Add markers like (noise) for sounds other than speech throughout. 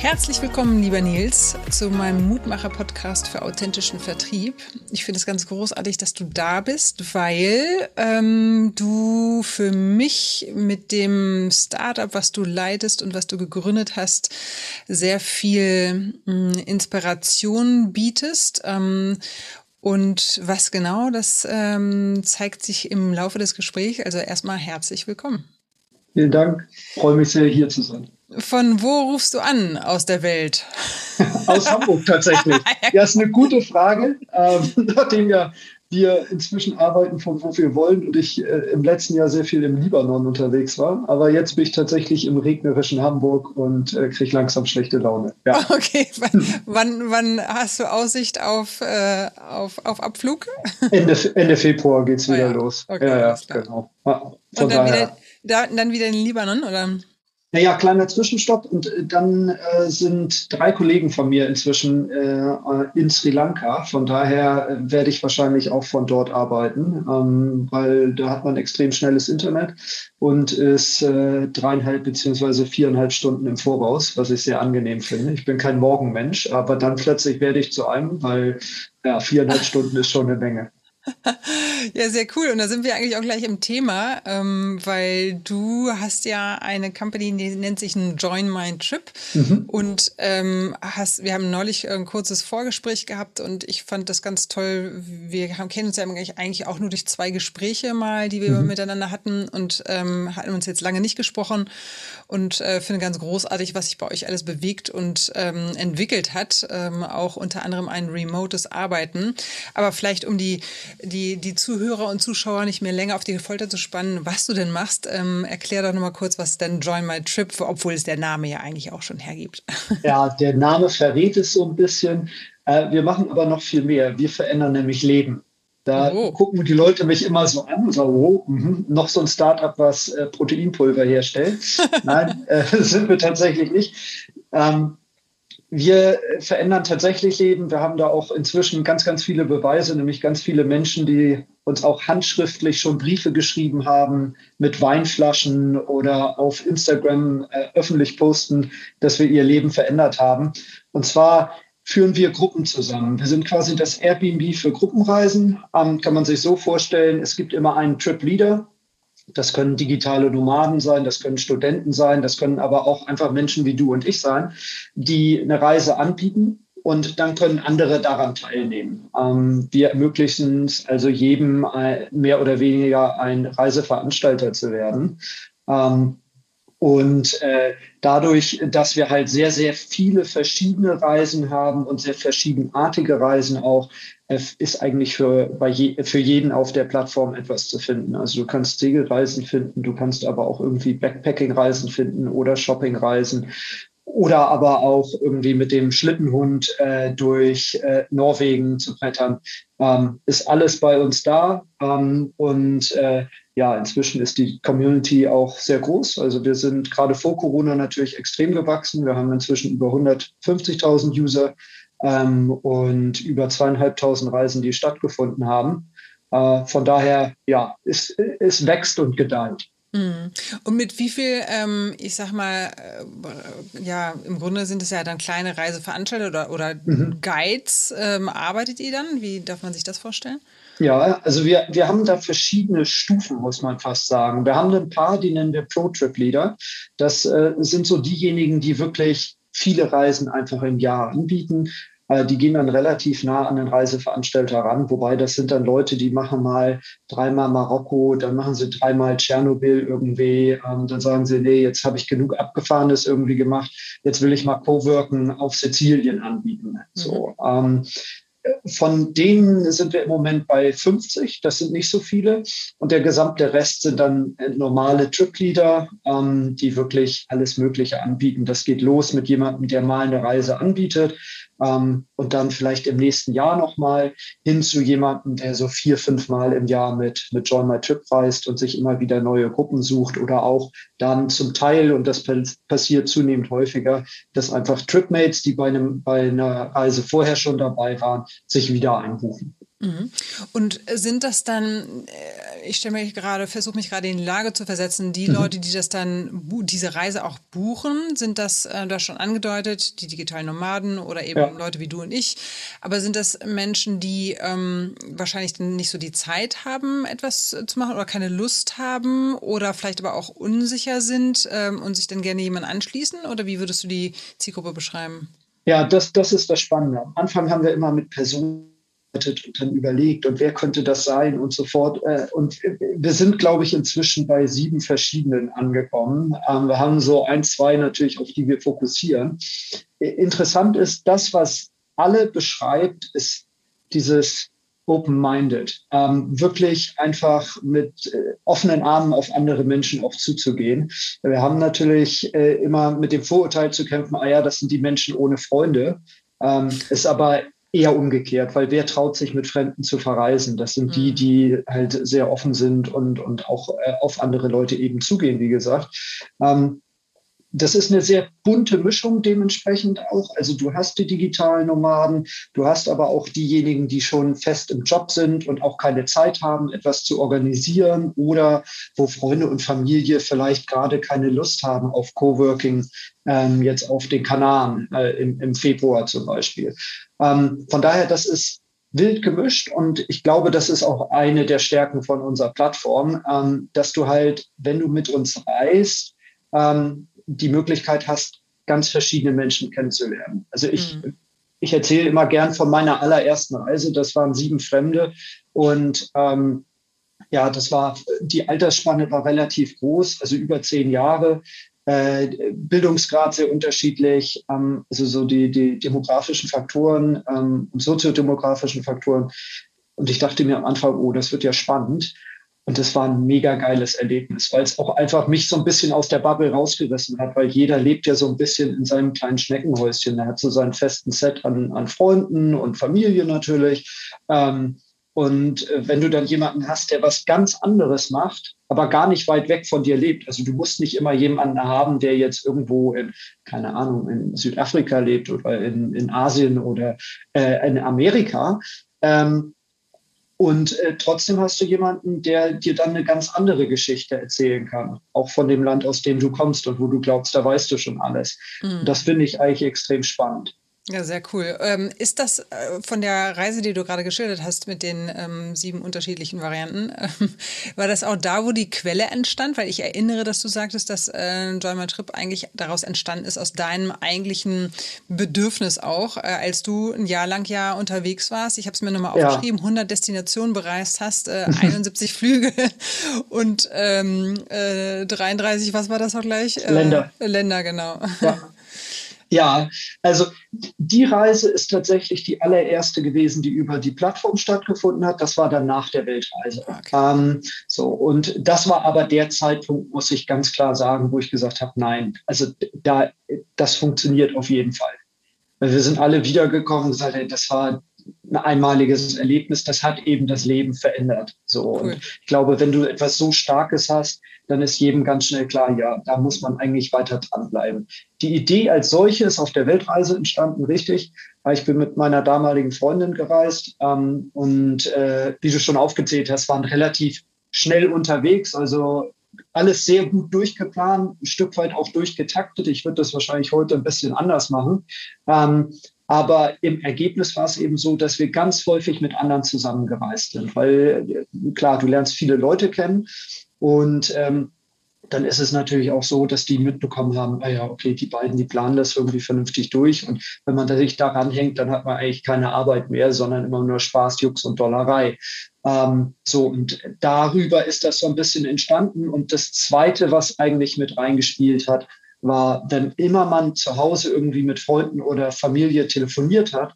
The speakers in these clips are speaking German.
Herzlich willkommen, lieber Nils, zu meinem Mutmacher-Podcast für authentischen Vertrieb. Ich finde es ganz großartig, dass du da bist, weil ähm, du für mich mit dem Startup, was du leitest und was du gegründet hast, sehr viel mh, hm, Inspiration bietest. Ähm, und was genau, das ähm, zeigt sich im Laufe des Gesprächs. Also erstmal herzlich willkommen. Vielen Dank. Freue mich sehr, hier zu sein. Von wo rufst du an aus der Welt? (laughs) aus Hamburg tatsächlich. (laughs) Ja, ist eine gute Frage, ähm, (laughs) nachdem ja wir inzwischen arbeiten von wo wir wollen und ich äh, im letzten Jahr sehr viel im Libanon unterwegs war. Aber jetzt bin ich tatsächlich im regnerischen Hamburg und äh, kriege langsam schlechte Laune. Ja. Okay, wann, wann, hast du Aussicht auf, äh, auf, auf Abflug? Ende, Ende Februar geht es wieder oh ja. los. Okay, ja, ja, genau. Ja, und dann wieder, dann wieder in Libanon, oder? Naja, kleiner Zwischenstopp und äh, dann äh, sind drei Kollegen von mir inzwischen äh, in Sri Lanka. Von daher äh, werde ich wahrscheinlich auch von dort arbeiten, ähm, weil da hat man extrem schnelles Internet und ist äh, dreieinhalb beziehungsweise viereinhalb Stunden im Voraus, was ich sehr angenehm finde. Ich bin kein Morgenmensch, aber dann plötzlich werde ich zu einem, weil ja, viereinhalb Stunden ist schon eine Menge. (laughs) Ja, sehr cool. Und da sind wir eigentlich auch gleich im Thema, ähm, weil du hast ja eine Company, die nennt sich Join My Trip. Mhm. Und ähm, hast, wir haben neulich ein kurzes Vorgespräch gehabt und ich fand das ganz toll. Wir haben, kennen uns ja eigentlich auch nur durch zwei Gespräche mal, die wir mhm. miteinander hatten und ähm, hatten uns jetzt lange nicht gesprochen und äh, finde ganz großartig, was sich bei euch alles bewegt und ähm, entwickelt hat. Ähm, auch unter anderem ein remotes Arbeiten. Aber vielleicht um die die, die Zuhörer und Zuschauer nicht mehr länger auf die Folter zu spannen, was du denn machst, ähm, erklär doch nochmal kurz, was denn Join My Trip, obwohl es der Name ja eigentlich auch schon hergibt. (laughs) Ja, der Name verrät es so ein bisschen. Äh, wir machen aber noch viel mehr. Wir verändern nämlich Leben. Da oh. gucken die Leute mich immer so an und sagen, oh, mh, noch so ein Startup, was äh, Proteinpulver herstellt. (laughs) Nein, äh, sind wir tatsächlich nicht. Ähm, wir verändern tatsächlich Leben. Wir haben da auch inzwischen ganz, ganz viele Beweise, nämlich ganz viele Menschen, die uns auch handschriftlich schon Briefe geschrieben haben mit Weinflaschen oder auf Instagram äh, öffentlich posten, dass wir ihr Leben verändert haben. Und zwar führen wir Gruppen zusammen. Wir sind quasi das Airbnb für Gruppenreisen. Ähm, kann man sich so vorstellen, es gibt immer einen Trip Leader, das können digitale Nomaden sein, das können Studenten sein, das können aber auch einfach Menschen wie du und ich sein, die eine Reise anbieten und dann können andere daran teilnehmen. Ähm, wir ermöglichen es also jedem äh, mehr oder weniger ein Reiseveranstalter zu werden. Ähm, und äh, dadurch, dass wir halt sehr, sehr viele verschiedene Reisen haben und sehr verschiedenartige Reisen auch, äh, ist eigentlich für, bei je, für jeden auf der Plattform etwas zu finden. Also du kannst Segelreisen finden, du kannst aber auch irgendwie Backpacking-Reisen finden oder Shopping-Reisen oder aber auch irgendwie mit dem Schlittenhund äh, durch äh, Norwegen zu brettern. Ähm, ist alles bei uns da. Ähm, und äh, ja, inzwischen ist die Community auch sehr groß. Also wir sind gerade vor Corona natürlich extrem gewachsen. Wir haben inzwischen über 150.000 User ähm, und über zweieinhalbtausend Reisen, die stattgefunden haben. Äh, von daher, ja, es, es wächst und gedeiht. Mhm. Und mit wie viel, ähm, ich sag mal, äh, ja, im Grunde sind es ja dann kleine Reiseveranstalter oder, oder mhm. Guides, ähm, arbeitet ihr dann? Wie darf man sich das vorstellen? Ja, also wir, wir haben da verschiedene Stufen, muss man fast sagen. Wir haben ein paar, die nennen wir Pro-Trip-Leader. Das äh, sind so diejenigen, die wirklich viele Reisen einfach im Jahr anbieten. Äh, die gehen dann relativ nah an den Reiseveranstalter ran, wobei das sind dann Leute, die machen mal dreimal Marokko, dann machen sie dreimal Tschernobyl irgendwie, ähm, dann sagen sie, nee, jetzt habe ich genug Abgefahrenes irgendwie gemacht, jetzt will ich mal Coworken auf Sizilien anbieten. Mhm. So, ähm, von denen sind wir im Moment bei 50. Das sind nicht so viele. Und der gesamte Rest sind dann normale Trip-Leader, ähm, die wirklich alles Mögliche anbieten. Das geht los mit jemandem, der mal eine Reise anbietet. Ähm, und dann vielleicht im nächsten Jahr nochmal hin zu jemandem, der so vier, fünf Mal im Jahr mit, mit Join My Trip reist und sich immer wieder neue Gruppen sucht oder auch dann zum Teil, und das passiert zunehmend häufiger, dass einfach Tripmates, die bei, einem, bei einer Reise vorher schon dabei waren, sich wieder einbuchen. Mhm. Und sind das dann, äh, ich stelle mich gerade, versuche mich gerade in die Lage zu versetzen, die mhm. Leute, die das dann, diese Reise auch buchen, sind das, äh, du hast schon angedeutet, die digitalen Nomaden oder eben ja. Leute wie du und ich, aber sind das Menschen, die ähm, wahrscheinlich nicht so die Zeit haben, etwas zu machen oder keine Lust haben oder vielleicht aber auch unsicher sind ähm, und sich dann gerne jemand anschließen oder wie würdest du die Zielgruppe beschreiben? Ja, das, das ist das Spannende. Am Anfang haben wir immer mit Personen und dann überlegt und wer könnte das sein und so fort. Äh, und wir sind, glaube ich, inzwischen bei sieben verschiedenen angekommen. Ähm, wir haben so ein, zwei natürlich, auf die wir fokussieren. Interessant ist, das, was alle beschreibt, ist dieses open-minded, ähm, wirklich einfach mit äh, offenen Armen auf andere Menschen auch zuzugehen. Wir haben natürlich äh, immer mit dem Vorurteil zu kämpfen, ah ja, das sind die Menschen ohne Freunde. Ähm, ist aber eher umgekehrt, weil wer traut sich mit Fremden zu verreisen? Das sind die, mhm. die halt sehr offen sind und, und auch äh, auf andere Leute eben zugehen, wie gesagt. Ähm, das ist eine sehr bunte Mischung dementsprechend auch. Also du hast die digitalen Nomaden, du hast aber auch diejenigen, die schon fest im Job sind und auch keine Zeit haben, etwas zu organisieren oder wo Freunde und Familie vielleicht gerade keine Lust haben auf Coworking ähm, jetzt auf den Kanaren äh, im, im Februar zum Beispiel. Ähm, von daher, das ist wild gemischt und ich glaube, das ist auch eine der Stärken von unserer Plattform, ähm, dass du halt, wenn du mit uns reist, ähm, die Möglichkeit hast, ganz verschiedene Menschen kennenzulernen. Also ich, mhm. ich erzähle immer gern von meiner allerersten Reise. Das waren sieben Fremde und ähm, ja, das war, die Altersspanne war relativ groß, also über zehn Jahre. Äh, Bildungsgrad sehr unterschiedlich, ähm, also so die, die demografischen Faktoren ähm, und soziodemografischen Faktoren. Und ich dachte mir am Anfang, oh, das wird ja spannend. Und das war ein mega geiles Erlebnis, weil es auch einfach mich so ein bisschen aus der Bubble rausgerissen hat, weil jeder lebt ja so ein bisschen in seinem kleinen Schneckenhäuschen. Er hat so seinen festen Set an, an Freunden und Familie natürlich. Ähm, und äh, wenn du dann jemanden hast, der was ganz anderes macht, aber gar nicht weit weg von dir lebt, also du musst nicht immer jemanden haben, der jetzt irgendwo in, keine Ahnung, in Südafrika lebt oder in, in Asien oder äh, in Amerika, ähm, und äh, trotzdem hast du jemanden, der dir dann eine ganz andere Geschichte erzählen kann, auch von dem Land, aus dem du kommst und wo du glaubst, da weißt du schon alles. Mhm. Das finde ich eigentlich extrem spannend. Ja, sehr cool. Ähm, ist das äh, von der Reise, die du gerade geschildert hast, mit den ähm, sieben unterschiedlichen Varianten, äh, (laughs) war das auch da, wo die Quelle entstand? Weil ich erinnere, dass du sagtest, dass äh, Join My Trip eigentlich daraus entstanden ist, aus deinem eigentlichen Bedürfnis auch, äh, als du ein Jahr lang ja unterwegs warst. Ich habe es mir nochmal ja. aufgeschrieben, 100 Destinationen bereist hast, 71 äh, (laughs) Flüge und ähm, 33, äh, was war das auch gleich? Länder. Länder, genau. Ja. (laughs) Ja, also die Reise ist tatsächlich die allererste gewesen, die über die Plattform stattgefunden hat. Das war dann nach der Weltreise. Okay. Ähm, so, und das war aber der Zeitpunkt, muss ich ganz klar sagen, wo ich gesagt habe, nein, also da, das funktioniert auf jeden Fall. Wir sind alle wiedergekommen und gesagt, das war ein einmaliges Erlebnis, das hat eben das Leben verändert. So. Cool. Und ich glaube, wenn du etwas so Starkes hast, dann ist jedem ganz schnell klar, ja, da muss man eigentlich weiter dranbleiben. Die Idee als solche ist auf der Weltreise entstanden, richtig. Ich bin mit meiner damaligen Freundin gereist ähm, und äh, wie du schon aufgezählt hast, waren relativ schnell unterwegs. Also alles sehr gut durchgeplant, ein Stück weit auch durchgetaktet. Ich würde das wahrscheinlich heute ein bisschen anders machen. Ähm, aber im Ergebnis war es eben so, dass wir ganz häufig mit anderen zusammengereist sind, weil klar, du lernst viele Leute kennen und ähm, dann ist es natürlich auch so, dass die mitbekommen haben, ah ja, okay, die beiden, die planen das irgendwie vernünftig durch. Und wenn man sich daran hängt, dann hat man eigentlich keine Arbeit mehr, sondern immer nur Spaß, Jux und Dollerei. Ähm, so, und darüber ist das so ein bisschen entstanden. Und das Zweite, was eigentlich mit reingespielt hat, war, wenn immer man zu Hause irgendwie mit Freunden oder Familie telefoniert hat,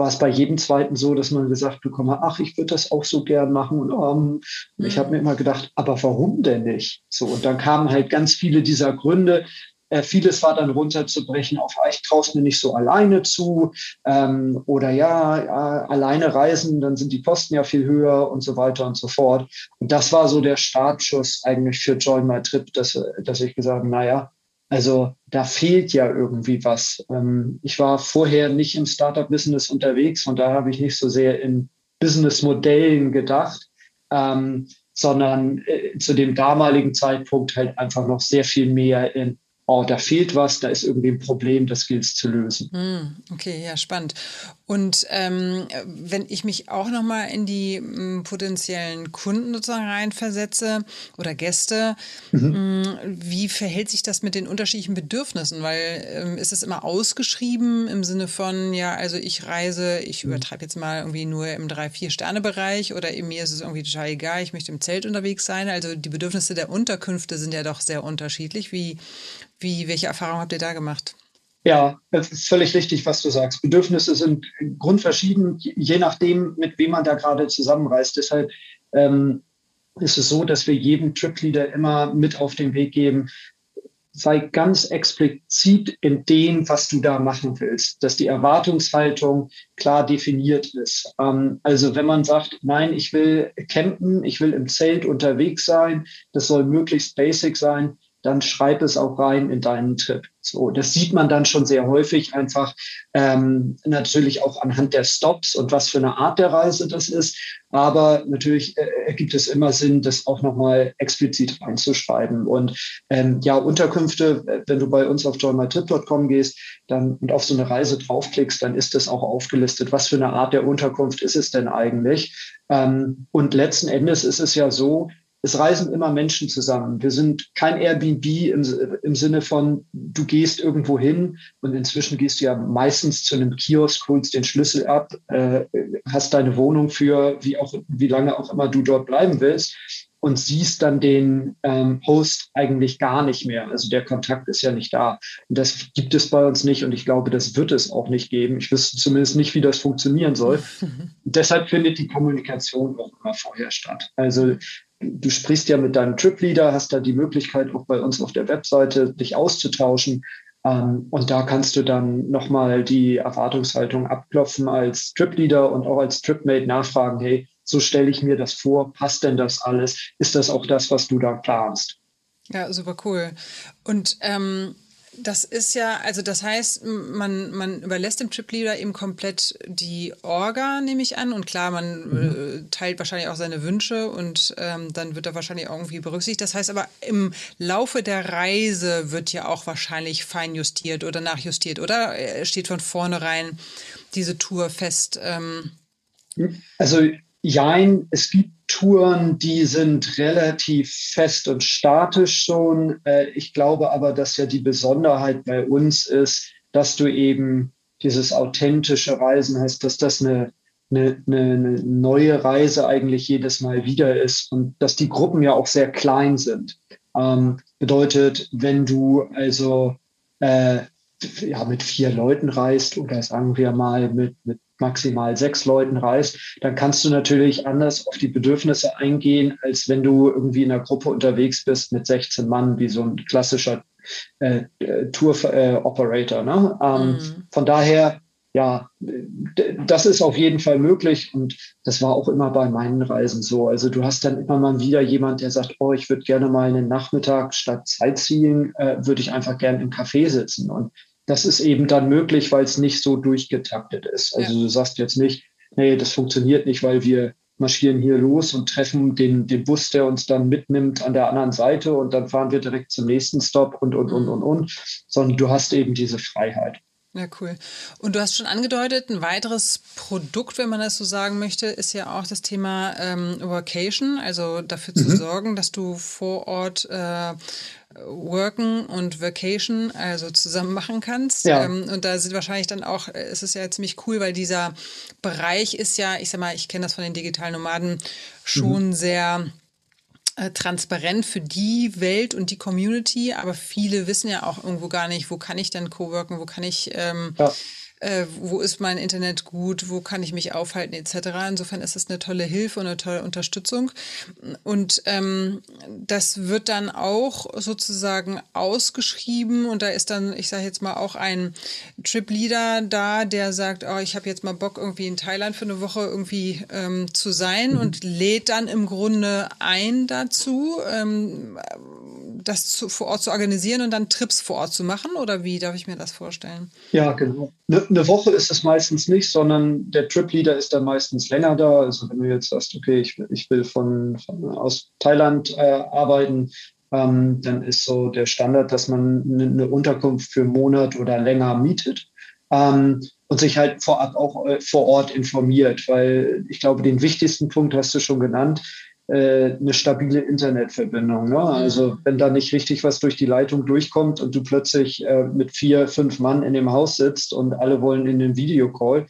war es bei jedem zweiten so, dass man gesagt bekommen hat, ach, ich würde das auch so gern machen. Und ähm, ich habe mir immer gedacht, aber warum denn nicht? So, und dann kamen halt ganz viele dieser Gründe, äh, vieles war dann runterzubrechen auf, ah, ich traue es mir nicht so alleine zu ähm, oder ja, ja, alleine reisen, dann sind die Kosten ja viel höher und so weiter und so fort. Und das war so der Startschuss eigentlich für Join My Trip, dass, dass ich gesagt habe, naja, also da fehlt ja irgendwie was. Ähm, ich war vorher nicht im Startup-Business unterwegs und da habe ich nicht so sehr in Business-Modellen gedacht, ähm, sondern äh, zu dem damaligen Zeitpunkt halt einfach noch sehr viel mehr in oh, da fehlt was, da ist irgendwie ein Problem, das gilt es zu lösen. Hm, okay, ja, spannend. Und ähm, wenn ich mich auch nochmal in die m, hm, potenziellen Kunden sozusagen reinversetze oder Gäste, mhm. m, hm, wie verhält sich das mit den unterschiedlichen Bedürfnissen? Weil ähm, ist es immer ausgeschrieben im Sinne von, ja, also ich reise, ich mhm. übertreibe jetzt mal irgendwie nur im 3-4-Sterne-Bereich oder mir ist es irgendwie total egal, ich möchte im Zelt unterwegs sein. Also die Bedürfnisse der Unterkünfte sind ja doch sehr unterschiedlich. Wie, wie, welche Erfahrungen habt ihr da gemacht? Ja, es ist völlig richtig, was du sagst. Bedürfnisse sind grundverschieden, je nachdem, mit wem man da gerade zusammenreist. Deshalb ähm, ist es so, dass wir jedem Tripleader immer mit auf den Weg geben, sei ganz explizit in dem, was du da machen willst, dass die Erwartungshaltung klar definiert ist. Ähm, also wenn man sagt, nein, ich will campen, ich will im Zelt unterwegs sein, das soll möglichst basic sein, dann schreib es auch rein in deinen Trip. So, das sieht man dann schon sehr häufig einfach ähm, natürlich auch anhand der Stops und was für eine Art der Reise das ist. Aber natürlich äh, ergibt es immer Sinn, das auch nochmal explizit reinzuschreiben. Und ähm, ja, Unterkünfte, äh, wenn du bei uns auf joinmytrip.com gehst dann, und auf so eine Reise draufklickst, dann ist das auch aufgelistet. Was für eine Art der Unterkunft ist es denn eigentlich? Ähm, und letzten Endes ist es ja so, es reisen immer Menschen zusammen. Wir sind kein Airbnb im, im Sinne von, du gehst irgendwo hin und inzwischen gehst du ja meistens zu einem Kiosk, holst den Schlüssel ab, äh, hast deine Wohnung für wie auch, wie lange auch immer du dort bleiben willst und siehst dann den ähm, Host eigentlich gar nicht mehr. Also der Kontakt ist ja nicht da. Und das gibt es bei uns nicht und ich glaube, das wird es auch nicht geben. Ich wüsste zumindest nicht, wie das funktionieren soll. (laughs) deshalb findet die Kommunikation auch immer vorher statt. Also du sprichst ja mit deinem Trip-Leader, hast da die Möglichkeit, auch bei uns auf der Webseite dich auszutauschen. Ähm, und da kannst du dann nochmal die Erwartungshaltung abklopfen als Trip-Leader und auch als Tripmate nachfragen, hey, so stelle ich mir das vor, passt denn das alles? Ist das auch das, was du da planst? Ja, super cool. Und ähm, das ist ja, also das heißt, man, man überlässt dem Tripleader eben komplett die Orga, nehme ich an. Und klar, man mhm. äh, teilt wahrscheinlich auch seine Wünsche und ähm, dann wird er wahrscheinlich irgendwie berücksichtigt. Das heißt aber, im Laufe der Reise wird ja auch wahrscheinlich feinjustiert oder nachjustiert, oder? Steht von vornherein diese Tour fest? Ähm also Jein, es gibt Touren, die sind relativ fest und statisch schon. Äh, ich glaube aber, dass ja die Besonderheit bei uns ist, dass du eben dieses authentische Reisen hast, dass das eine, eine, eine neue Reise eigentlich jedes Mal wieder ist und dass die Gruppen ja auch sehr klein sind. Ähm, bedeutet, wenn du also äh, ja, mit vier Leuten reist oder sagen wir mal mit, mit maximal sechs Leuten reist, dann kannst du natürlich anders auf die Bedürfnisse eingehen, als wenn du irgendwie in einer Gruppe unterwegs bist mit 16 Mann, wie so ein klassischer äh, Tour-Operator. Äh, ne? Ähm, mhm. Von daher, ja, das ist auf jeden Fall möglich und das war auch immer bei meinen Reisen so. Also du hast dann immer mal wieder jemand, der sagt, oh, ich würde gerne mal einen Nachmittag statt Sightseeing, äh, würde ich einfach gerne im Café sitzen. Und das ist eben dann möglich, weil es nicht so durchgetaktet ist. Also ja. du sagst jetzt nicht, nee, das funktioniert nicht, weil wir marschieren hier los und treffen den, den Bus, der uns dann mitnimmt an der anderen Seite und dann fahren wir direkt zum nächsten Stop und, und, und, und, und, sondern du hast eben diese Freiheit. Ja, cool. Und du hast schon angedeutet, ein weiteres Produkt, wenn man das so sagen möchte, ist ja auch das Thema ähm, Workation, also dafür mhm. zu sorgen, dass du vor Ort äh, Worken und Vacation also zusammen machen kannst. Ja. Ähm, und da sind wahrscheinlich dann auch, äh, es ist ja ziemlich cool, weil dieser Bereich ist ja, ich sag mal, ich kenne das von den digitalen Nomaden schon mhm. sehr transparent für die Welt und die Community, aber viele wissen ja auch irgendwo gar nicht, wo kann ich denn coworken, wo kann ich ähm, ja äh, wo ist mein Internet gut, wo kann ich mich aufhalten etc. Insofern ist es eine tolle Hilfe und eine tolle Unterstützung. Und ähm, das wird dann auch sozusagen ausgeschrieben und da ist dann, ich sage jetzt mal, auch ein Trip-Leader da, der sagt, oh, ich habe jetzt mal Bock, irgendwie in Thailand für eine Woche irgendwie ähm, zu sein mhm. und lädt dann im Grunde ein dazu, ähm, das zu, vor Ort zu organisieren und dann Trips vor Ort zu machen? Oder wie darf ich mir das vorstellen? Ja, genau. Eine ne Woche ist es meistens nicht, sondern der Trip-Leader ist dann meistens länger da. Also wenn du jetzt sagst, okay, ich, ich will von, von aus Thailand äh, arbeiten, ähm, dann ist so der Standard, dass man eine, eine Unterkunft für einen Monat oder länger mietet. Ähm, und sich halt vorab auch äh, vor Ort informiert, weil ich glaube, den wichtigsten Punkt hast du schon genannt, äh, eine stabile Internetverbindung. Ne? Also wenn da nicht richtig was durch die Leitung durchkommt und du plötzlich äh, mit vier, fünf Mann in dem Haus sitzt und alle wollen in den Videocall,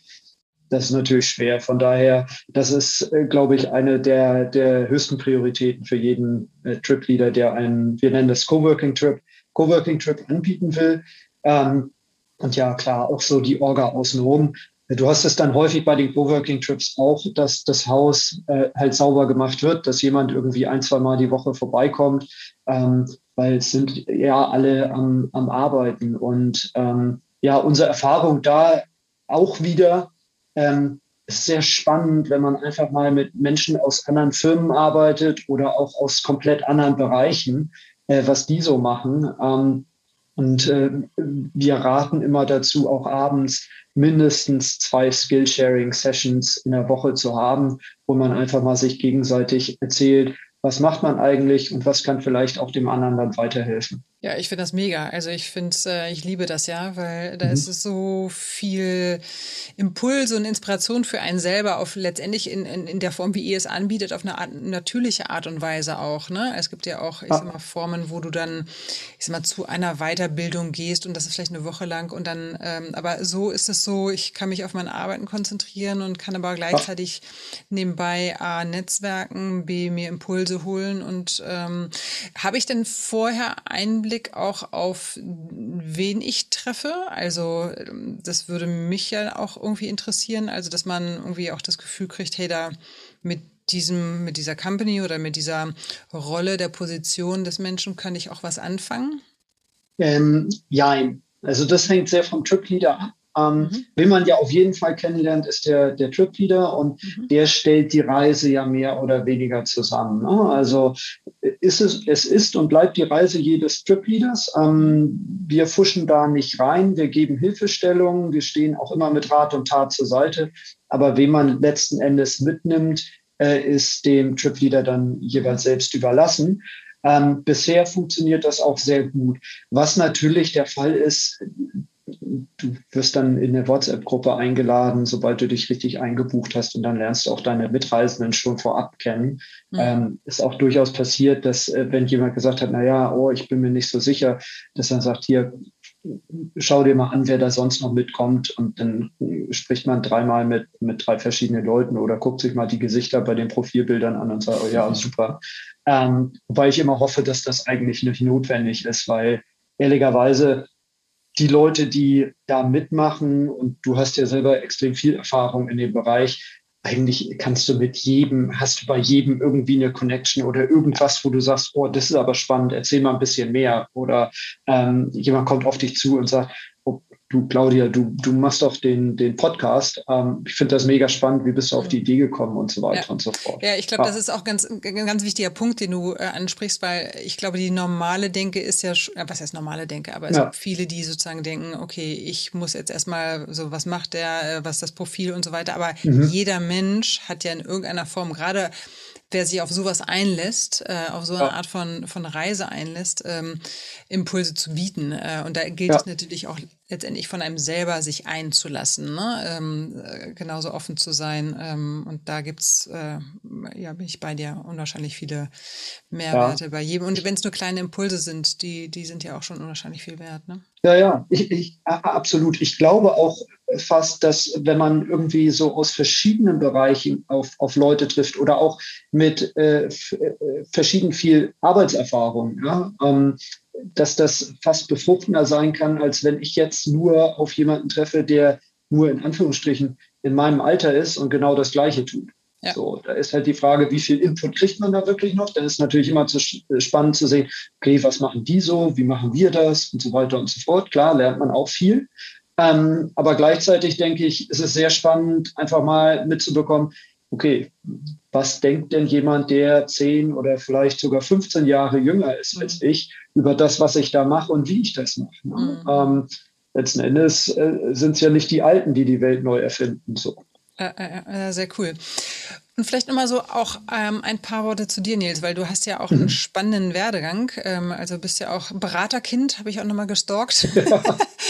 das ist natürlich schwer. Von daher, das ist, äh, glaube ich, eine der, der höchsten Prioritäten für jeden äh, Trip-Leader, der einen, wir nennen das Coworking-Trip, Coworking-Trip anbieten will. Ähm, und ja, klar, auch so die Orga außenrum. Du hast es dann häufig bei den Coworking-Trips auch, dass das Haus äh, halt sauber gemacht wird, dass jemand irgendwie ein, zwei Mal die Woche vorbeikommt, ähm, weil es sind ja alle am, am Arbeiten. Und ähm, ja, unsere Erfahrung da auch wieder ähm, ist sehr spannend, wenn man einfach mal mit Menschen aus anderen Firmen arbeitet oder auch aus komplett anderen Bereichen, äh, was die so machen. Ähm, und äh, wir raten immer dazu, auch abends mindestens zwei Skill-Sharing-Sessions in der Woche zu haben, wo man einfach mal sich gegenseitig erzählt, was macht man eigentlich und was kann vielleicht auch dem anderen dann weiterhelfen. Ja, ich finde das mega. Also ich finde äh, ich liebe das ja, weil da mhm. ist es so viel Impulse und Inspiration für einen selber auf letztendlich in, in, in der Form, wie ihr es anbietet, auf eine Art, natürliche Art und Weise auch. Ne? Es gibt ja auch, ich sag mal, Formen, wo du dann, ich sag mal, zu einer Weiterbildung gehst und das ist vielleicht eine Woche lang und dann, ähm, aber so ist es so, ich kann mich auf mein Arbeiten konzentrieren und kann aber gleichzeitig nebenbei A, Netzwerken, B, mir Impulse holen und ähm, habe ich denn vorher Einblick Hinblick auch auf wen ich treffe. Also das würde mich ja auch irgendwie interessieren. Also dass man irgendwie auch das Gefühl kriegt, hey, da mit diesem, mit dieser Company oder mit dieser Rolle der Position des Menschen kann ich auch was anfangen? Ähm, ja, also das hängt sehr vom Trip Leader ab. Ähm, mhm. Wen man ja auf jeden Fall kennenlernt, ist der, der Trip-Leader und mhm. der stellt die Reise ja mehr oder weniger zusammen. Ne? Also ist es, es ist und bleibt die Reise jedes Trip-Leaders. Ähm, wir fuschen da nicht rein, wir geben Hilfestellungen, wir stehen auch immer mit Rat und Tat zur Seite. Aber wen man letzten Endes mitnimmt, äh, ist dem Trip-Leader dann jeweils selbst überlassen. Ähm, bisher funktioniert das auch sehr gut. Was natürlich der Fall ist, du wirst dann in eine WhatsApp-Gruppe eingeladen, sobald du dich richtig eingebucht hast und dann lernst du auch deine Mitreisenden schon vorab kennen. Mhm. Ähm, ist auch durchaus passiert, dass äh, wenn jemand gesagt hat, na ja, oh, ich bin mir nicht so sicher, dass dann sagt, hier, schau dir mal an, wer da sonst noch mitkommt und dann spricht man dreimal mit, mit drei verschiedenen Leuten oder guckt sich mal die Gesichter bei den Profilbildern an und sagt, oh ja, super. Ähm, wobei ich immer hoffe, dass das eigentlich nicht notwendig ist, weil ehrlicherweise die Leute, die da mitmachen, und du hast ja selber extrem viel Erfahrung in dem Bereich, eigentlich kannst du mit jedem, hast du bei jedem irgendwie eine Connection oder irgendwas, wo du sagst, oh, das ist aber spannend, erzähl mal ein bisschen mehr. Oder ähm, jemand kommt auf dich zu und sagt, Du, Claudia, du, du machst doch den, den Podcast. Ähm, ich finde das mega spannend. Wie bist du auf die Idee gekommen und so weiter ja. und so fort? Ja, ich glaube, ja. das ist auch ganz, ein ganz wichtiger Punkt, den du äh, ansprichst, weil ich glaube, die normale Denke ist ja, äh, was heißt normale Denke, aber es ja. gibt viele, die sozusagen denken, okay, ich muss jetzt erstmal so, was macht der, äh, was ist das Profil und so weiter. Aber mhm. jeder Mensch hat ja in irgendeiner Form gerade wer sich auf sowas einlässt, äh, auf so eine ja. Art von, von Reise einlässt, ähm, Impulse zu bieten. Äh, und da gilt ja. es natürlich auch letztendlich von einem selber sich einzulassen, ne? ähm, äh, genauso offen zu sein. Ähm, und da gibt's, äh, ja, bin ich bei dir, unwahrscheinlich viele Mehrwerte ja. bei jedem. Und wenn es nur kleine Impulse sind, die, die sind ja auch schon unwahrscheinlich viel wert. Ne? Ja, ja, ich, ich, absolut. Ich glaube auch fast, dass wenn man irgendwie so aus verschiedenen Bereichen auf, auf Leute trifft oder auch mit äh, äh verschieden viel Arbeitserfahrung, ja, ähm, dass das fast befruchtender sein kann, als wenn ich jetzt nur auf jemanden treffe, der nur in Anführungsstrichen in meinem Alter ist und genau das Gleiche tut. Ja. So, da ist halt die Frage, wie viel Input kriegt man da wirklich noch? Dann ist natürlich immer zu, äh, spannend zu sehen, okay, was machen die so, wie machen wir das und so weiter und so fort. Klar, lernt man auch viel. Ähm, aber gleichzeitig denke ich, ist es sehr spannend, einfach mal mitzubekommen, okay, was denkt denn jemand, der zehn oder vielleicht sogar 15 Jahre jünger ist mhm. als ich, über das, was ich da mache und wie ich das mache? Ne? Mhm. Ähm, letzten Endes äh, sind es ja nicht die Alten, die die Welt neu erfinden. So. Äh, äh, äh, sehr cool. Und vielleicht nochmal so auch ähm, ein paar Worte zu dir, Nils, weil du hast ja auch mhm. einen spannenden Werdegang. Ähm, also bist ja auch Beraterkind, habe ich auch nochmal gestalkt. (laughs)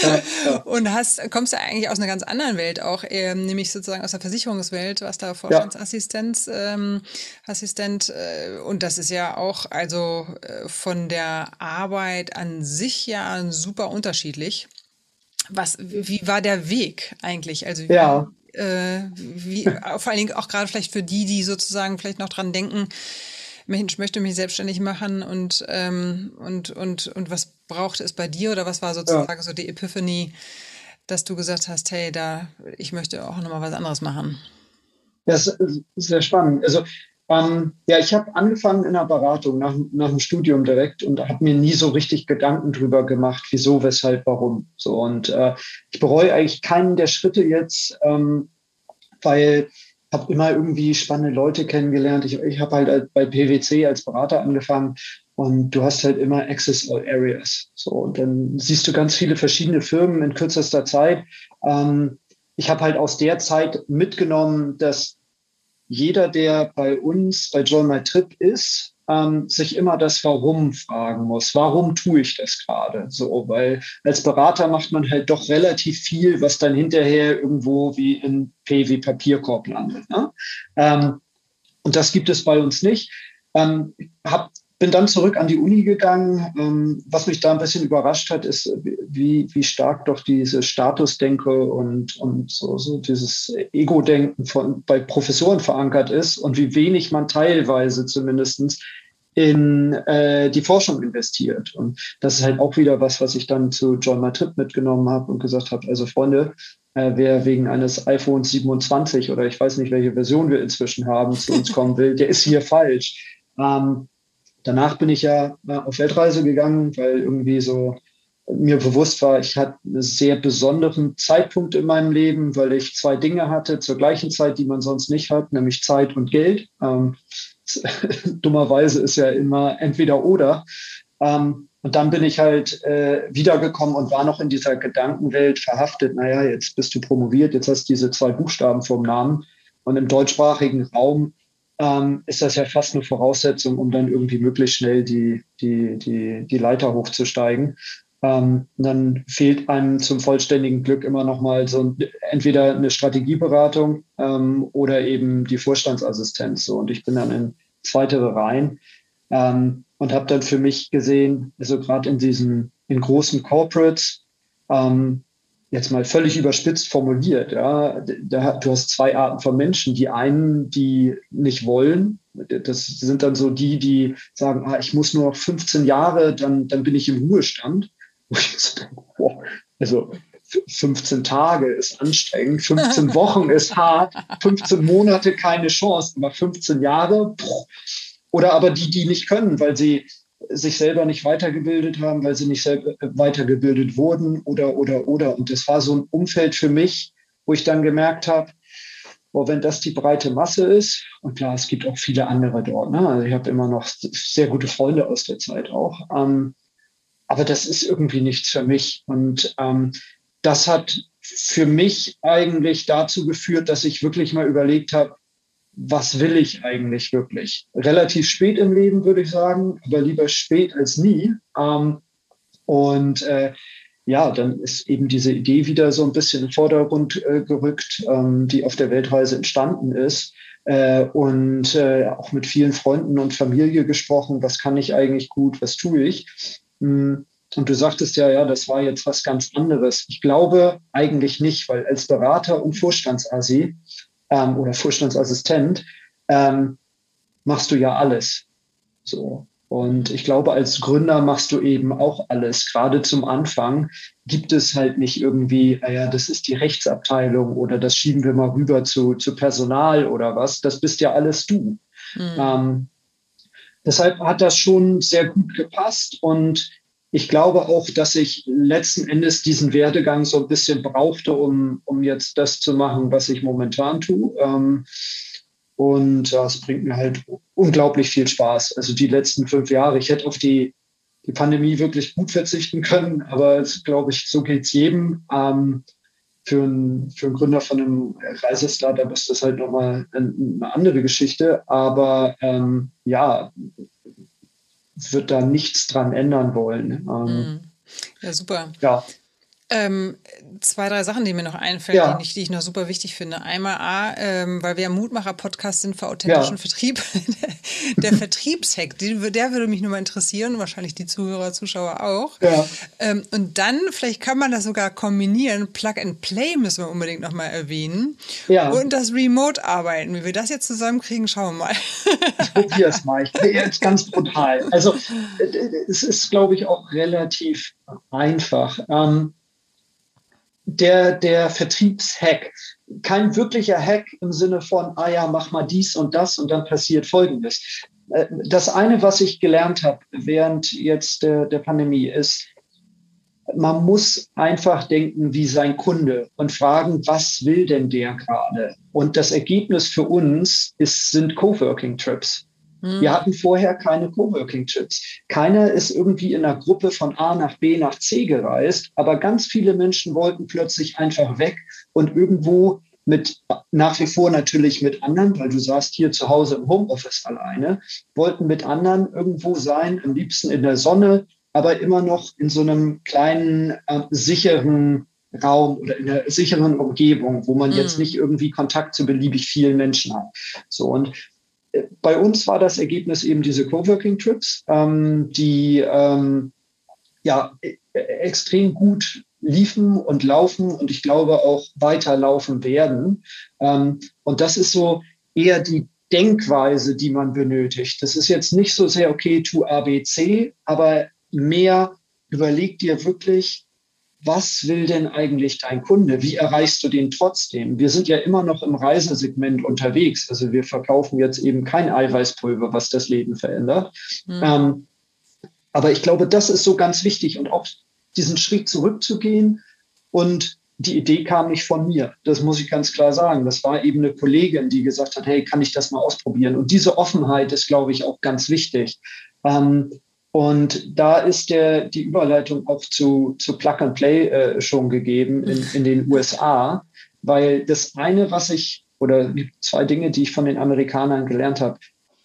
Ja. ja, (laughs) Und hast, kommst ja eigentlich aus einer ganz anderen Welt auch, ähm, nämlich sozusagen aus der Versicherungswelt, was da Vorstandsassistenz, ähm, Assistent. Äh, und das ist ja auch also äh, von der Arbeit an sich ja super unterschiedlich. Was, wie war der Weg eigentlich? Also wie, ja äh, wie, vor allen Dingen auch gerade vielleicht für die, die sozusagen vielleicht noch dran denken, Mensch, möchte mich selbstständig machen und, ähm, und, und, und was braucht es bei dir oder was war sozusagen ja. so die Epiphany, dass du gesagt hast, hey, da, ich möchte auch nochmal was anderes machen? Das ist sehr spannend. Also ähm, ja, ich habe angefangen in der Beratung nach, nach dem Studium direkt und habe mir nie so richtig Gedanken drüber gemacht, wieso, weshalb, warum. So und äh, ich bereue eigentlich keinen der Schritte jetzt, ähm, weil habe immer irgendwie spannende Leute kennengelernt. Ich, ich habe halt bei PwC als Berater angefangen und du hast halt immer Access All Areas. So und dann siehst du ganz viele verschiedene Firmen in kürzester Zeit. Ähm, ich habe halt aus der Zeit mitgenommen, dass jeder, der bei uns bei Join My Trip ist, ähm, sich immer das Warum fragen muss. Warum tue ich das gerade? So, weil als Berater macht man halt doch relativ viel, was dann hinterher irgendwo wie in P wie Papierkorb landet. Ne? Ähm, und das gibt es bei uns nicht. Ähm, hab bin dann zurück an die Uni gegangen. Ähm, was mich da ein bisschen überrascht hat, ist, wie, wie stark doch diese Statusdenke und, und so, so dieses Ego-Denken von, bei Professoren verankert ist und wie wenig man teilweise zumindestens in äh, die Forschung investiert. Und das ist halt auch wieder was, was ich dann zu John Matrip mitgenommen habe und gesagt habe, also Freunde, äh, wer wegen eines iPhone 27 oder ich weiß nicht, welche Version wir inzwischen haben, zu uns kommen will, der ist hier falsch. Ähm, danach bin ich ja auf Weltreise gegangen, weil irgendwie so mir bewusst war, ich hatte einen sehr besonderen Zeitpunkt in meinem Leben, weil ich zwei Dinge hatte zur gleichen Zeit, die man sonst nicht hat, nämlich Zeit und Geld. Ähm, (laughs) dummerweise ist ja immer entweder oder. Ähm, und dann bin ich halt äh, wiedergekommen und war noch in dieser Gedankenwelt verhaftet. Naja, jetzt bist du promoviert, jetzt hast du diese zwei Buchstaben vom Namen. Und im deutschsprachigen Raum ähm, ist das ja fast eine Voraussetzung, um dann irgendwie möglichst schnell die, die, die, die Leiter hochzusteigen. Ähm, dann fehlt einem zum vollständigen Glück immer noch mal so entweder eine Strategieberatung ähm, oder eben die Vorstandsassistenz. So. Und ich bin dann in zweitere Reihen ähm, und habe dann für mich gesehen, also gerade in diesen in großen Corporates, ähm, jetzt mal völlig überspitzt formuliert, ja, da, du hast zwei Arten von Menschen. Die einen, die nicht wollen, das sind dann so die, die sagen, ah, ich muss nur noch 15 Jahre, dann, dann bin ich im Ruhestand. also 15 Tage ist anstrengend, 15 (laughs) Wochen ist hart, 15 Monate keine Chance, aber 15 Jahre. Oder aber die, die nicht können, weil sie sich selber nicht weitergebildet haben, weil sie nicht selber äh, weitergebildet wurden oder, oder, oder. Und das war so ein Umfeld für mich, wo ich dann gemerkt habe, oh, wenn das die breite Masse ist, und klar, es gibt auch viele andere dort, ne? also ich habe immer noch sehr gute Freunde aus der Zeit auch, ähm, aber das ist irgendwie nichts für mich. Und ähm, das hat für mich eigentlich dazu geführt, dass ich wirklich mal überlegt habe, was will ich eigentlich wirklich? Relativ spät im Leben, würde ich sagen, aber lieber spät als nie. Ähm, und äh, ja, dann ist eben diese Idee wieder so ein bisschen in den Vordergrund äh, gerückt, ähm, die auf der Weltreise entstanden ist. Äh, und äh, auch mit vielen Freunden und Familie gesprochen, was kann ich eigentlich gut, was tue ich. Hm. Und du sagtest ja, ja, das war jetzt was ganz anderes. Ich glaube eigentlich nicht, weil als Berater und Vorstandsasi ähm, oder Vorstandsassistent, ähm, machst du ja alles. So. Und ich glaube, als Gründer machst du eben auch alles. Gerade zum Anfang gibt es halt nicht irgendwie, naja, das ist die Rechtsabteilung oder das schieben wir mal rüber zu, zu Personal oder was. Das bist ja alles du. Mhm. Ähm, deshalb hat das schon sehr gut gepasst und ich glaube auch, dass ich letzten Endes diesen Werdegang so ein bisschen brauchte, um, um jetzt das zu machen, was ich momentan tue. Ähm, und ja, es bringt mir halt unglaublich viel Spaß. Also die letzten fünf Jahre, ich hätte auf die, die Pandemie wirklich gut verzichten können, aber glaube ich, so geht es jedem. Ähm, für, einen, für einen Gründer von einem Reisestartup ist das halt nochmal eine andere Geschichte. Aber ähm, ja, wird da nichts dran ändern wollen. Ähm, mhm. ja, super. Ja. Ähm, zwei, drei Sachen, die mir noch einfallen, ja. die, ich, die, ich, noch super wichtig finde. Einmal A, ähm, weil wir Mutmacher-Podcast sind für authentischen ja. Vertrieb. (laughs) der Vertriebshack, der, der würde mich nur mal interessieren, wahrscheinlich die Zuhörer, Zuschauer auch. Ja. Ähm, und dann, vielleicht kann man das sogar kombinieren. Plug and Play müssen wir unbedingt noch mal erwähnen. Ja. Und das Remote-Arbeiten. Wie wir das jetzt zusammenkriegen, schauen wir mal. ich probiere es mal. Ich bin jetzt ganz brutal. Also, äh, es ist, glaube ich, auch relativ einfach. Ähm, der, der Vertriebshack. Kein wirklicher Hack im Sinne von, ah ja, mach mal dies und das und dann passiert Folgendes. Äh, das eine, was ich gelernt habe während jetzt der, der Pandemie, ist, man muss einfach denken wie sein Kunde und fragen, was will denn der gerade? Und das Ergebnis für uns ist, sind Wir hm. hatten vorher keine Coworking-Chips. Keiner ist irgendwie in einer Gruppe von A nach B nach C gereist, aber ganz viele Menschen wollten plötzlich einfach weg und irgendwo mit, nach wie vor natürlich mit anderen, weil du saßt hier zu Hause im Homeoffice alleine, wollten mit anderen irgendwo sein, am liebsten in der Sonne, aber immer noch in so einem kleinen, äh, sicheren Raum oder in einer sicheren Umgebung, wo man mm. jetzt nicht irgendwie Kontakt zu beliebig vielen Menschen hat. So und bei uns war das Ergebnis eben diese Coworking-Trips, ähm, die ähm, ja e-, extrem gut liefen und laufen und ich glaube auch weiterlaufen werden. Ähm, und das ist so eher die Denkweise, die man benötigt. Das ist jetzt nicht so sehr, okay, tu A, B, C, aber mehr überleg dir wirklich, was will denn eigentlich dein Kunde? Wie erreichst du den trotzdem? Wir sind ja immer noch im Reisesegment unterwegs. Also wir verkaufen jetzt eben kein Eiweißpulver, was das Leben verändert. Mhm. Ähm, aber ich glaube, das ist so ganz wichtig und auch diesen Schritt zurückzugehen. Und die Idee kam nicht von mir. Das muss ich ganz klar sagen. Das war eben eine Kollegin, die gesagt hat, hey, kann ich das mal ausprobieren? Und diese Offenheit ist, glaube ich, auch ganz wichtig. Ähm, und da ist der, die Überleitung auch zu, zu Plug and Play äh, schon gegeben in, in den USA, weil das eine, was ich, oder zwei Dinge, die ich von den Amerikanern gelernt habe,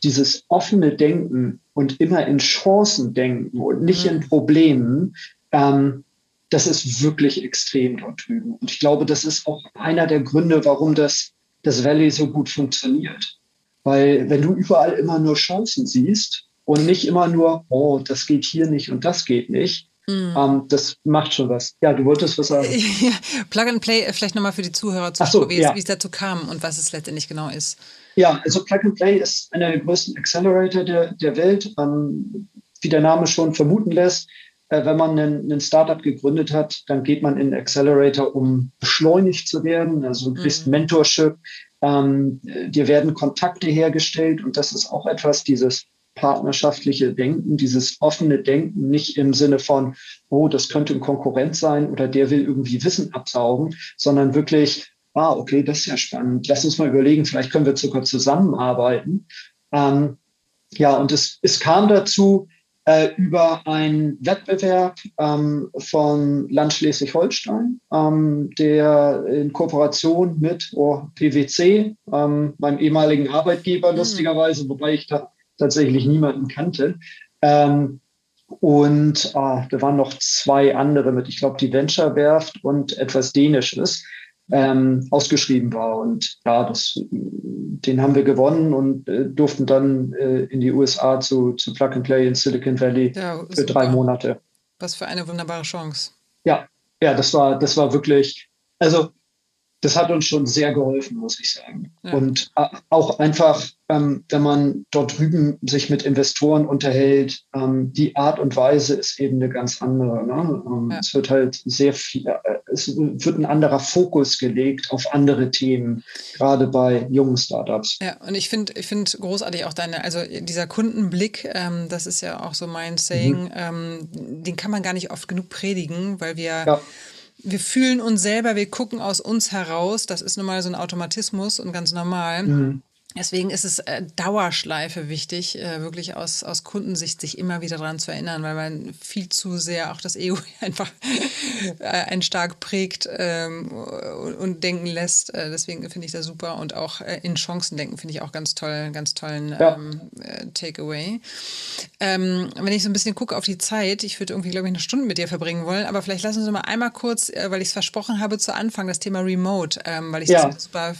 dieses offene Denken und immer in Chancen denken und nicht mhm. in Problemen, ähm, das ist wirklich extrem dort drüben. Und ich glaube, das ist auch einer der Gründe, warum das, das Valley so gut funktioniert. Weil wenn du überall immer nur Chancen siehst, und nicht immer nur, oh, das geht hier nicht und das geht nicht. Mhm. Ähm, das macht schon was. Ja, du wolltest was sagen. (laughs) Ja, Plug and Play, äh, vielleicht nochmal für die Zuhörer, zu so, wie, ja. es, wie es dazu kam und was es letztendlich genau ist. Ja, also Plug and Play ist einer der größten Accelerator der, der Welt. Ähm, wie der Name schon vermuten lässt, äh, wenn man einen, einen, Startup gegründet hat, dann geht man in Accelerator, um beschleunigt zu werden. Also du kriegst mhm. Mentorship, ähm, dir werden Kontakte hergestellt und das ist auch etwas, dieses partnerschaftliche Denken, dieses offene Denken, nicht im Sinne von, oh, das könnte ein Konkurrent sein oder der will irgendwie Wissen absaugen, sondern wirklich, ah, okay, das ist ja spannend. Lass uns mal überlegen, vielleicht können wir sogar zusammenarbeiten. Ähm, ja, und es, es kam dazu äh, über einen Wettbewerb ähm, von Land Schleswig-Holstein, ähm, der in Kooperation mit oh, PwC, ähm, meinem ehemaligen Arbeitgeber, mhm. lustigerweise, wobei ich da tatsächlich niemanden kannte. Ähm, und ah, da waren noch zwei andere mit, ich glaube, die Venture-Werft und etwas Dänisches ähm, ausgeschrieben war. Und ja, das, den haben wir gewonnen und äh, durften dann äh, in die USA zu, zu Plug and Play in Silicon Valley ja, für drei Monate. Was für eine wunderbare Chance. Ja, ja, das war, das war wirklich, also das hat uns schon sehr geholfen, muss ich sagen. Ja. Und äh, auch einfach ähm, wenn man dort drüben sich mit Investoren unterhält, ähm, die Art und Weise ist eben eine ganz andere. Ne? Ähm, ja. Es wird halt sehr viel, äh, es wird ein anderer Fokus gelegt auf andere Themen, gerade bei jungen Startups. Ja, und ich finde, ich finde großartig auch deine, also dieser Kundenblick, ähm, das ist ja auch so mein Saying, mhm. Ähm, den kann man gar nicht oft genug predigen, weil wir ja wir fühlen uns selber, wir gucken aus uns heraus. Das ist nun mal so ein Automatismus und ganz normal. Mhm. Deswegen ist es äh, Dauerschleife wichtig, äh, wirklich aus, aus Kundensicht sich immer wieder daran zu erinnern, weil man viel zu sehr auch das Ego (laughs) einfach äh, einen stark prägt ähm, und denken lässt. Deswegen finde ich das super und auch in Chancen denken finde ich auch ganz toll, ganz tollen ja. ähm, äh, Takeaway. Ähm, wenn ich so ein bisschen gucke auf die Zeit, ich würde irgendwie, glaube ich, eine Stunde mit dir verbringen wollen, aber vielleicht lassen Sie mal einmal kurz, weil ich es versprochen habe zu Anfang, das Thema Remote, weil ich ja. das super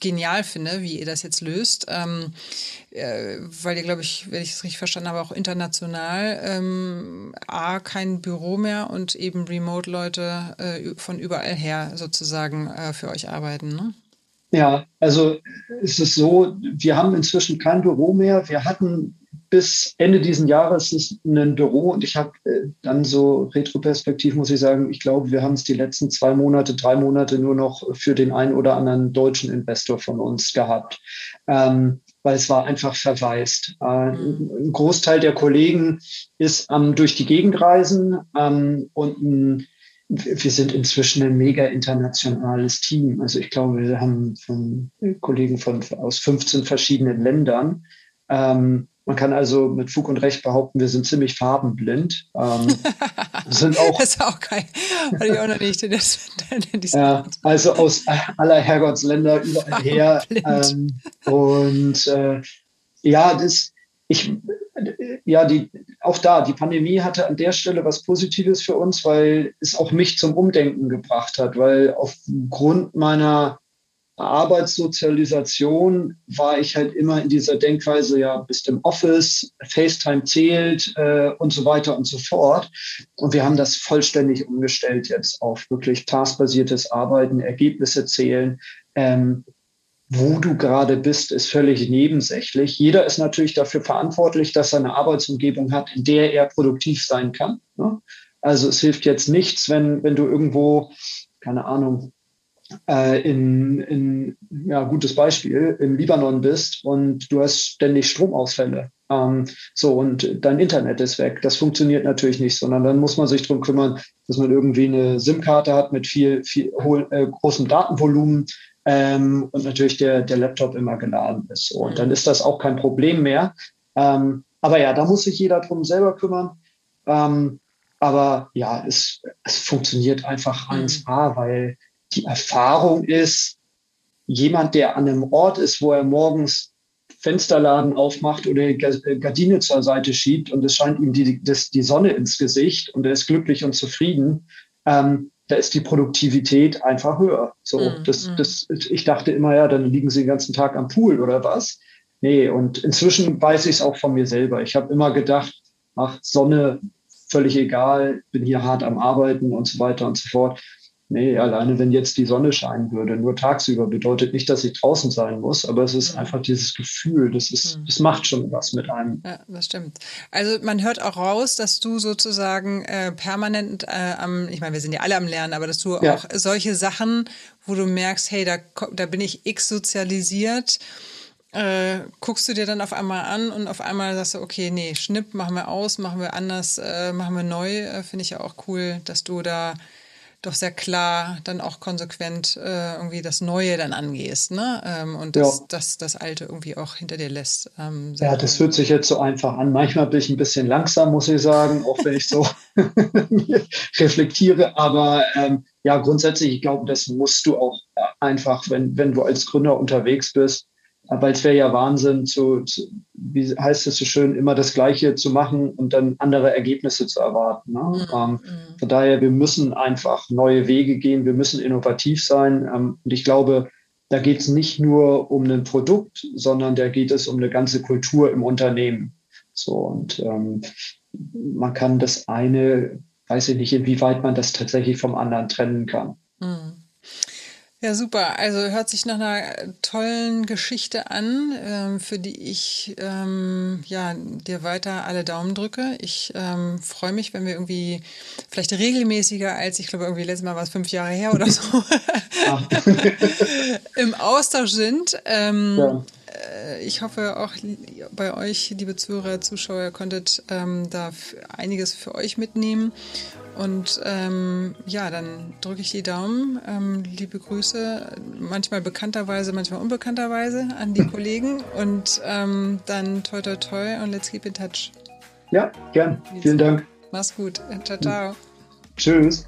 genial finde, wie ihr das jetzt jetzt löst, ähm, äh, weil ihr, glaube ich, wenn ich es richtig verstanden habe, auch international ähm, A, kein Büro mehr und eben Remote-Leute äh, von überall her sozusagen äh, für euch arbeiten. Ne? Ja, also es ist so, wir haben inzwischen kein Büro mehr. Wir hatten bis Ende diesen Jahres ein Büro und ich habe äh, dann so retroperspektiv muss ich sagen, ich glaube, wir haben es die letzten zwei Monate, drei Monate nur noch für den einen oder anderen deutschen Investor von uns gehabt, ähm, weil es war einfach verwaist. Äh, ein Großteil der Kollegen ist ähm, durch die Gegend reisen ähm, und ein wir sind inzwischen ein mega internationales Team. Also ich glaube, wir haben von Kollegen von, aus 15 verschiedenen Ländern. Ähm, man kann also mit Fug und Recht behaupten, wir sind ziemlich farbenblind. Ähm, (laughs) sind auch, das ist auch geil. Hatte ich auch noch nicht. Das, ja, also aus aller Herrgottsländer überall her. Ähm, und äh, ja, das, ich, ja, die, auch da, die Pandemie hatte an der Stelle was Positives für uns, weil es auch mich zum Umdenken gebracht hat, weil aufgrund meiner Arbeitssozialisation war ich halt immer in dieser Denkweise, ja, bist im Office, FaceTime zählt äh, und so weiter und so fort. Und wir haben das vollständig umgestellt jetzt auf wirklich taskbasiertes Arbeiten, Ergebnisse zählen. Ähm, wo du gerade bist, ist völlig nebensächlich. Jeder ist natürlich dafür verantwortlich, dass er eine Arbeitsumgebung hat, in der er produktiv sein kann. Ne? Also es hilft jetzt nichts, wenn, wenn du irgendwo, keine Ahnung, in, in, ja, gutes Beispiel, im Libanon bist und du hast ständig Stromausfälle. Ähm, so, und dein Internet ist weg. Das funktioniert natürlich nicht, sondern dann muss man sich darum kümmern, dass man irgendwie eine SIM-Karte hat mit viel, viel äh, großem Datenvolumen ähm, und natürlich der, der Laptop immer geladen ist. So, und dann ist das auch kein Problem mehr. Ähm, aber ja, da muss sich jeder drum selber kümmern. Ähm, aber ja, es, es funktioniert einfach 1A, mhm. weil die Erfahrung ist, jemand, der an einem Ort ist, wo er morgens Fensterladen aufmacht oder Gardine zur Seite schiebt und es scheint ihm die, das, die Sonne ins Gesicht und er ist glücklich und zufrieden, ähm, da ist die Produktivität einfach höher. So, mm, das, mm. das, ich dachte immer, ja, dann liegen sie den ganzen Tag am Pool oder was. Nee, und inzwischen weiß ich es auch von mir selber. Ich habe immer gedacht, ach, Sonne, völlig egal, bin hier hart am Arbeiten und so weiter und so fort. Nee, alleine wenn jetzt die Sonne scheinen würde, nur tagsüber, bedeutet nicht, dass ich draußen sein muss, aber es ist mhm. einfach dieses Gefühl, das ist, mhm. das macht schon was mit einem. Ja, das stimmt. Also man hört auch raus, dass du sozusagen äh, permanent äh, am, ich meine, wir sind ja alle am Lernen, aber dass du ja. auch solche Sachen, wo du merkst, hey, da, da bin ich x sozialisiert, äh, guckst du dir dann auf einmal an und auf einmal sagst du, okay, nee, Schnipp, machen wir aus, machen wir anders, äh, machen wir neu. Äh, Finde ich ja auch cool, dass du da doch sehr klar dann auch konsequent äh, irgendwie das Neue dann angehst, ne? Ähm, und das, ja. das, das Alte irgendwie auch hinter dir lässt. Ähm, ja, das fühlt sich jetzt so einfach an. Manchmal bin ich ein bisschen langsam, muss ich sagen, auch wenn ich so (laughs) reflektiere. Aber ähm, ja, grundsätzlich, ich glaube, das musst du auch einfach, wenn, wenn du als Gründer unterwegs bist, weil es wäre ja Wahnsinn, zu, zu, wie heißt es so schön, immer das Gleiche zu machen und dann andere Ergebnisse zu erwarten. Ne? Mhm. Ähm, mhm. von daher, wir müssen einfach neue Wege gehen, wir müssen innovativ sein. Ähm, und ich glaube, da geht es nicht nur um ein Produkt, sondern da geht es um eine ganze Kultur im Unternehmen. So und ähm, man kann das eine, weiß ich nicht, inwieweit man das tatsächlich vom anderen trennen kann. Mhm. Ja, super. Also hört sich nach einer tollen Geschichte an, ähm, für die ich ähm, ja, dir weiter alle Daumen drücke. Ich ähm, freue mich, wenn wir irgendwie vielleicht regelmäßiger als, ich glaube, irgendwie letztes Mal war es fünf Jahre her oder so, (laughs) im Austausch sind. Ähm, ja äh, ich hoffe auch bei euch, liebe Zuhörer, Zuschauer, konntet ähm, da einiges für euch mitnehmen. Und ähm, ja, dann drücke ich die Daumen. Ähm, liebe Grüße, manchmal bekannterweise, manchmal unbekannterweise an die (laughs) Kollegen. Und ähm, dann toi toi toi und let's keep in touch. Ja, gern. Vielen Dank. Mach's gut. Ciao, ciao. Tschüss.